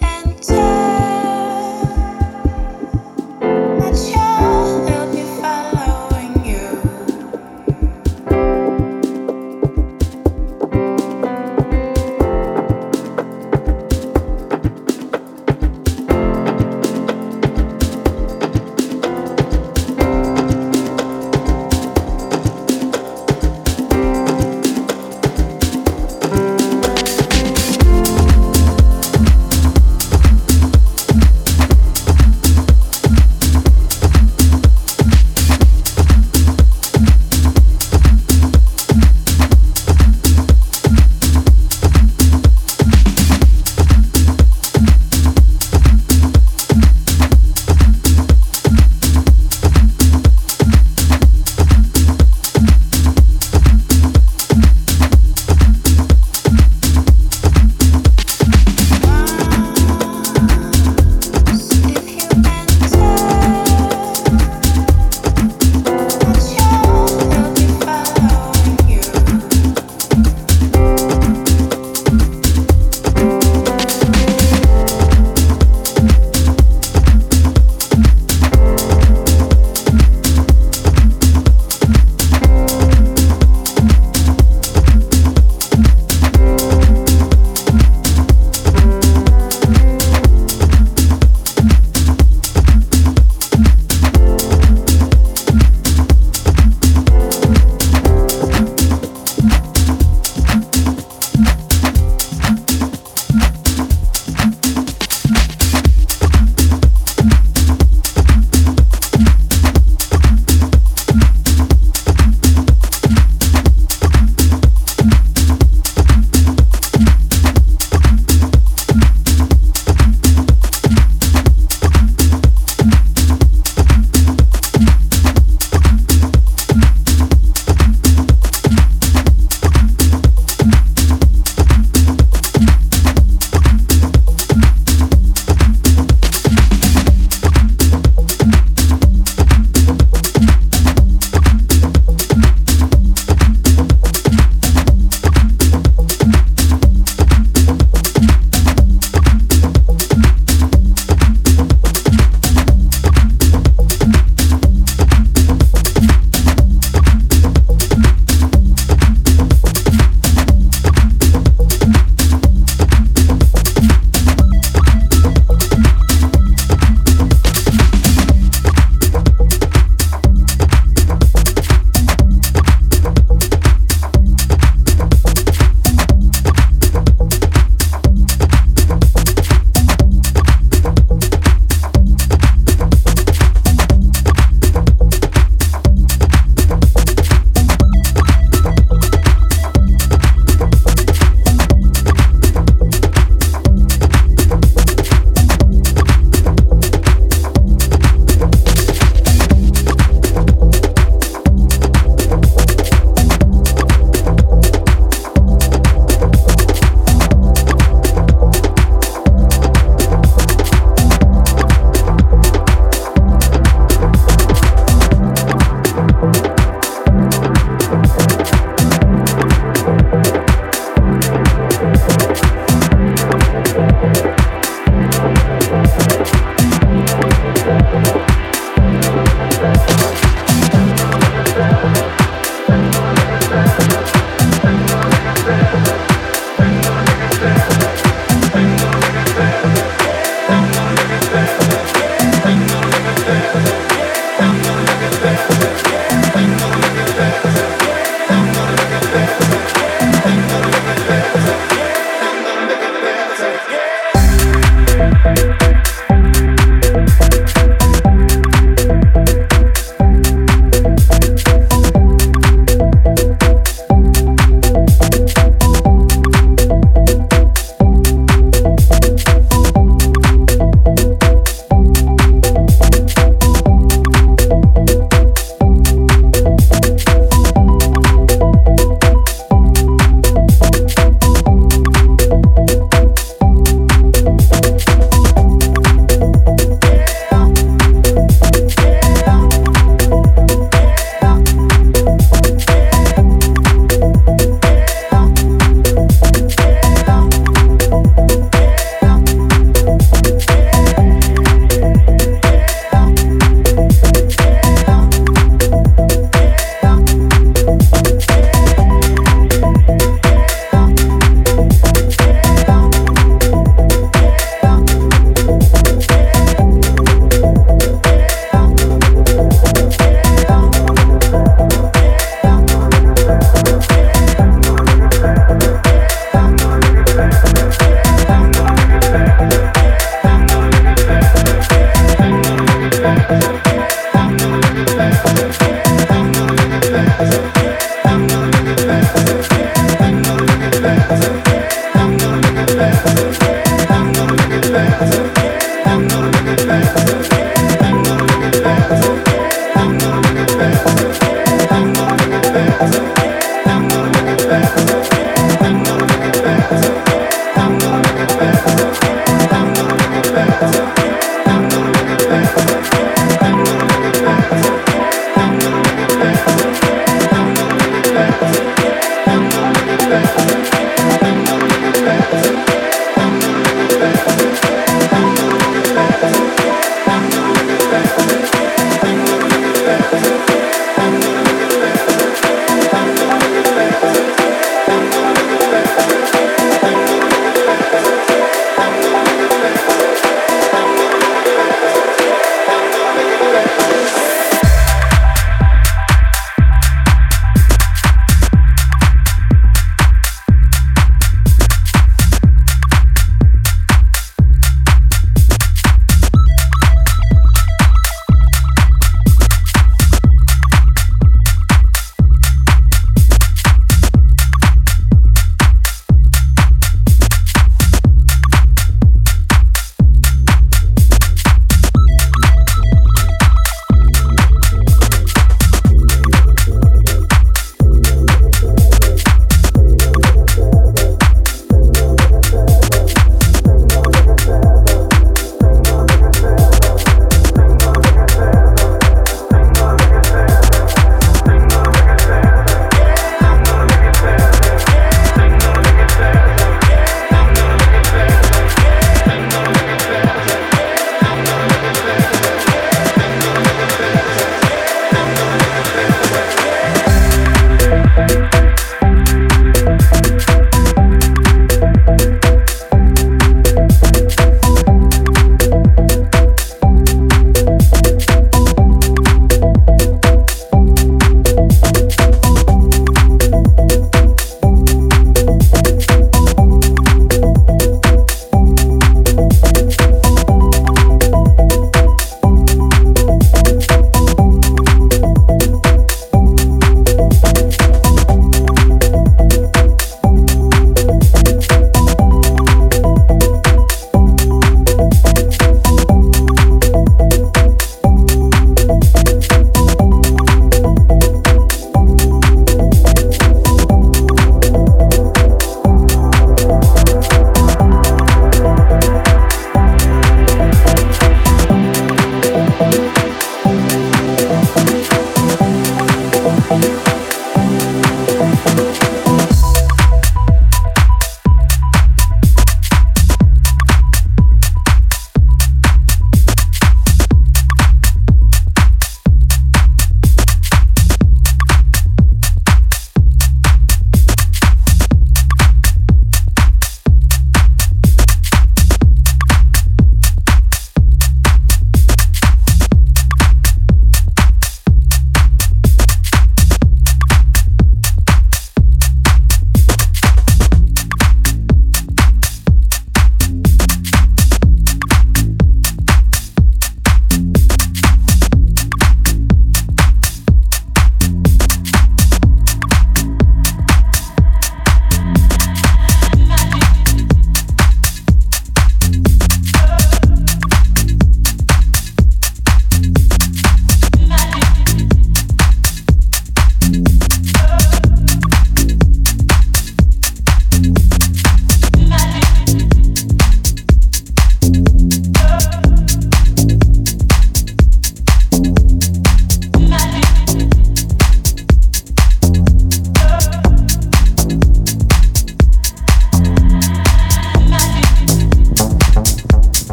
and